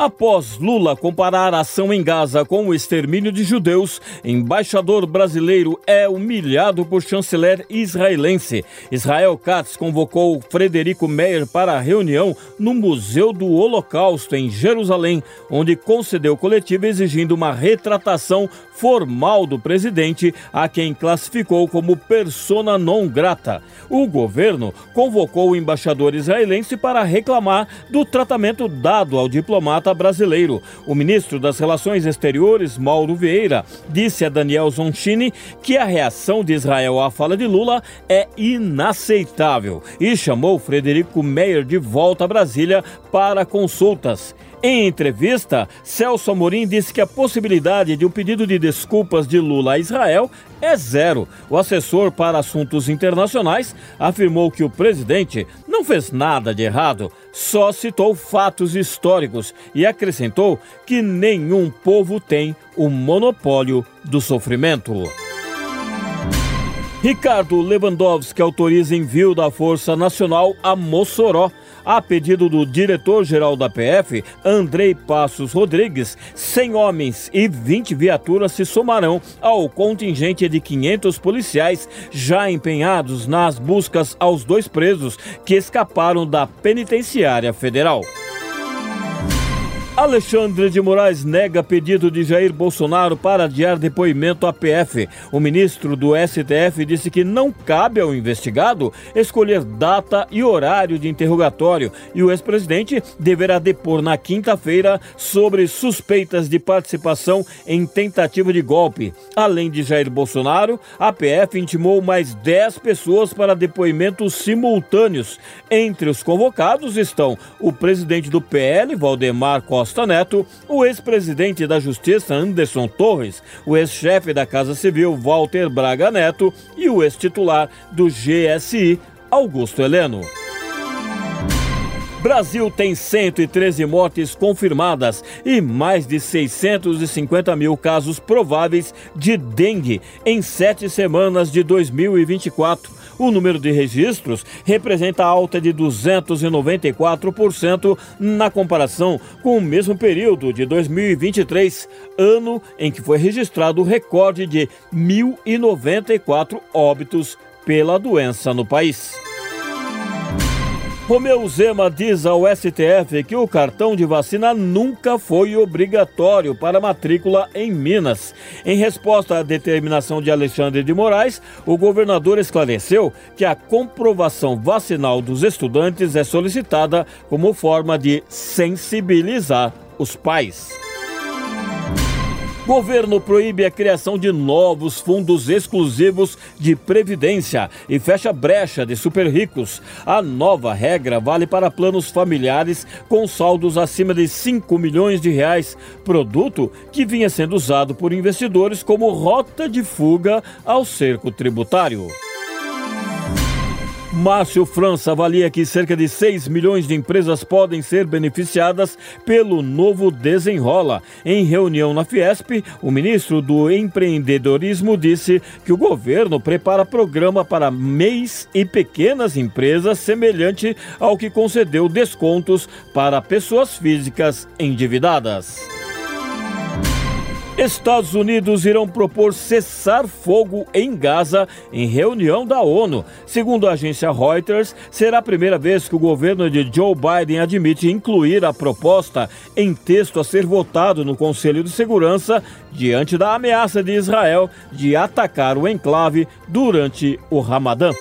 Após Lula comparar a ação em Gaza com o extermínio de judeus, embaixador brasileiro é humilhado por chanceler israelense. Israel Katz convocou Frederico Meyer para a reunião no Museu do Holocausto em Jerusalém, onde concedeu coletiva exigindo uma retratação formal do presidente, a quem classificou como persona non grata. O governo convocou o embaixador israelense para reclamar do tratamento dado ao diplomata brasileiro. O ministro das Relações Exteriores, Mauro Vieira, disse a Daniel Zonchini que a reação de Israel à fala de Lula é inaceitável e chamou Frederico Meyer de volta a Brasília para consultas. Em entrevista, Celso Amorim disse que a possibilidade de um pedido de desculpas de Lula a Israel é zero. O assessor para assuntos internacionais afirmou que o presidente não fez nada de errado, só citou fatos históricos e acrescentou que nenhum povo tem o monopólio do sofrimento. Ricardo Lewandowski autoriza envio da Força Nacional a Mossoró. A pedido do diretor-geral da PF, Andrei Passos Rodrigues, 100 homens e 20 viaturas se somarão ao contingente de 500 policiais já empenhados nas buscas aos dois presos que escaparam da penitenciária federal. Alexandre de Moraes nega pedido de Jair Bolsonaro para adiar depoimento à PF. O ministro do STF disse que não cabe ao investigado escolher data e horário de interrogatório e o ex-presidente deverá depor na quinta-feira sobre suspeitas de participação em tentativa de golpe. Além de Jair Bolsonaro, a PF intimou mais 10 pessoas para depoimentos simultâneos. Entre os convocados estão o presidente do PL, Valdemar Costa Costa Neto, o ex-presidente da Justiça Anderson Torres, o ex-chefe da Casa Civil Walter Braga Neto e o ex-titular do GSI Augusto Heleno. Brasil tem 113 mortes confirmadas e mais de 650 mil casos prováveis de dengue em sete semanas de 2024. O número de registros representa alta de 294% na comparação com o mesmo período de 2023, ano em que foi registrado o recorde de 1.094 óbitos pela doença no país. Romeu Zema diz ao STF que o cartão de vacina nunca foi obrigatório para matrícula em Minas. Em resposta à determinação de Alexandre de Moraes, o governador esclareceu que a comprovação vacinal dos estudantes é solicitada como forma de sensibilizar os pais. Governo proíbe a criação de novos fundos exclusivos de previdência e fecha brecha de super ricos. A nova regra vale para planos familiares com saldos acima de 5 milhões de reais, produto que vinha sendo usado por investidores como rota de fuga ao cerco tributário. Márcio França avalia que cerca de 6 milhões de empresas podem ser beneficiadas pelo novo Desenrola. Em reunião na Fiesp, o ministro do Empreendedorismo disse que o governo prepara programa para MEIs e pequenas empresas semelhante ao que concedeu descontos para pessoas físicas endividadas. Estados Unidos irão propor cessar fogo em Gaza em reunião da ONU. Segundo a agência Reuters, será a primeira vez que o governo de Joe Biden admite incluir a proposta em texto a ser votado no Conselho de Segurança diante da ameaça de Israel de atacar o enclave durante o Ramadã.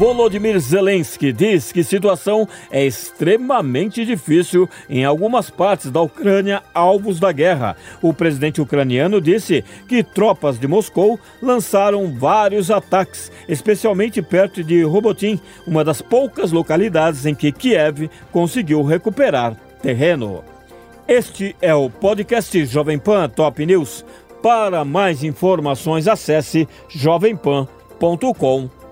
Volodymyr Zelensky diz que a situação é extremamente difícil em algumas partes da Ucrânia alvos da guerra. O presidente ucraniano disse que tropas de Moscou lançaram vários ataques, especialmente perto de Robotin, uma das poucas localidades em que Kiev conseguiu recuperar terreno. Este é o podcast Jovem Pan Top News. Para mais informações, acesse jovempan.com.br.